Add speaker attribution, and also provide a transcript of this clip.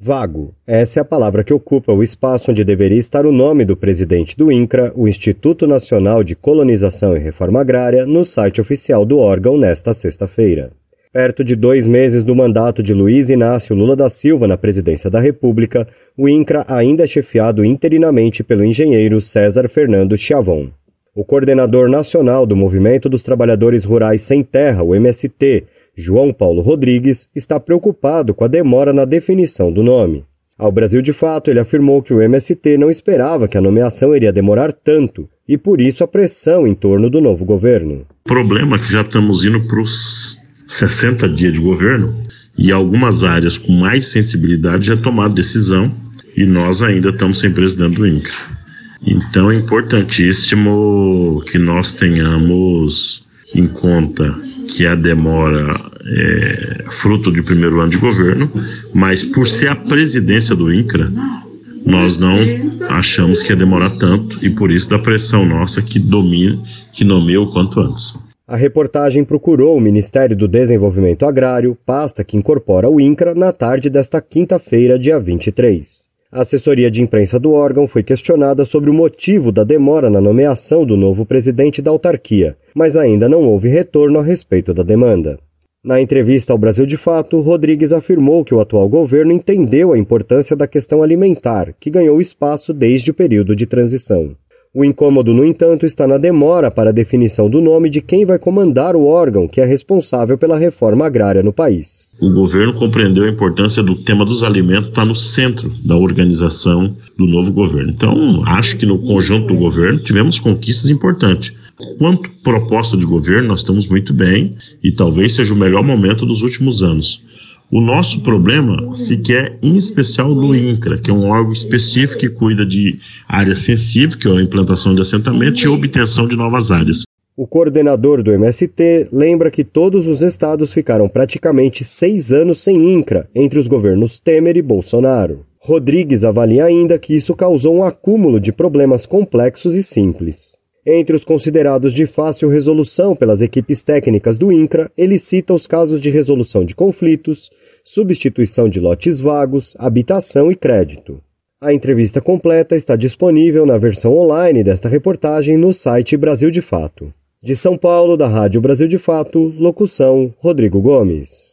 Speaker 1: Vago. Essa é a palavra que ocupa o espaço onde deveria estar o nome do presidente do INCRA, o Instituto Nacional de Colonização e Reforma Agrária, no site oficial do órgão nesta sexta-feira. Perto de dois meses do mandato de Luiz Inácio Lula da Silva na presidência da República, o INCRA ainda é chefiado interinamente pelo engenheiro César Fernando Chiavon. O coordenador nacional do Movimento dos Trabalhadores Rurais Sem Terra, o MST, João Paulo Rodrigues, está preocupado com a demora na definição do nome. Ao Brasil de Fato, ele afirmou que o MST não esperava que a nomeação iria demorar tanto e por isso a pressão em torno do novo governo.
Speaker 2: O problema é que já estamos indo para os 60 dias de governo e algumas áreas com mais sensibilidade já tomaram decisão e nós ainda estamos sem presidente do INCRA. Então é importantíssimo que nós tenhamos em conta que a demora é fruto de primeiro ano de governo, mas por ser a presidência do INCRA, nós não achamos que ia demorar tanto e por isso da pressão nossa que domine, que nomeie o quanto antes.
Speaker 1: A reportagem procurou o Ministério do Desenvolvimento Agrário, pasta que incorpora o INCRA, na tarde desta quinta-feira, dia 23. A assessoria de imprensa do órgão foi questionada sobre o motivo da demora na nomeação do novo presidente da autarquia, mas ainda não houve retorno a respeito da demanda. Na entrevista ao Brasil de Fato, Rodrigues afirmou que o atual governo entendeu a importância da questão alimentar, que ganhou espaço desde o período de transição. O incômodo, no entanto, está na demora para a definição do nome de quem vai comandar o órgão que é responsável pela reforma agrária no país.
Speaker 2: O governo compreendeu a importância do tema dos alimentos estar tá no centro da organização do novo governo. Então, acho que no conjunto do governo tivemos conquistas importantes. Quanto proposta de governo, nós estamos muito bem e talvez seja o melhor momento dos últimos anos. O nosso problema se quer, em especial, do INCRA, que é um órgão específico que cuida de área sensível, que é a implantação de assentamento e obtenção de novas áreas.
Speaker 1: O coordenador do MST lembra que todos os estados ficaram praticamente seis anos sem INCRA entre os governos Temer e Bolsonaro. Rodrigues avalia ainda que isso causou um acúmulo de problemas complexos e simples. Entre os considerados de fácil resolução pelas equipes técnicas do INCRA, ele cita os casos de resolução de conflitos, substituição de lotes vagos, habitação e crédito. A entrevista completa está disponível na versão online desta reportagem no site Brasil de Fato. De São Paulo, da Rádio Brasil de Fato, locução Rodrigo Gomes.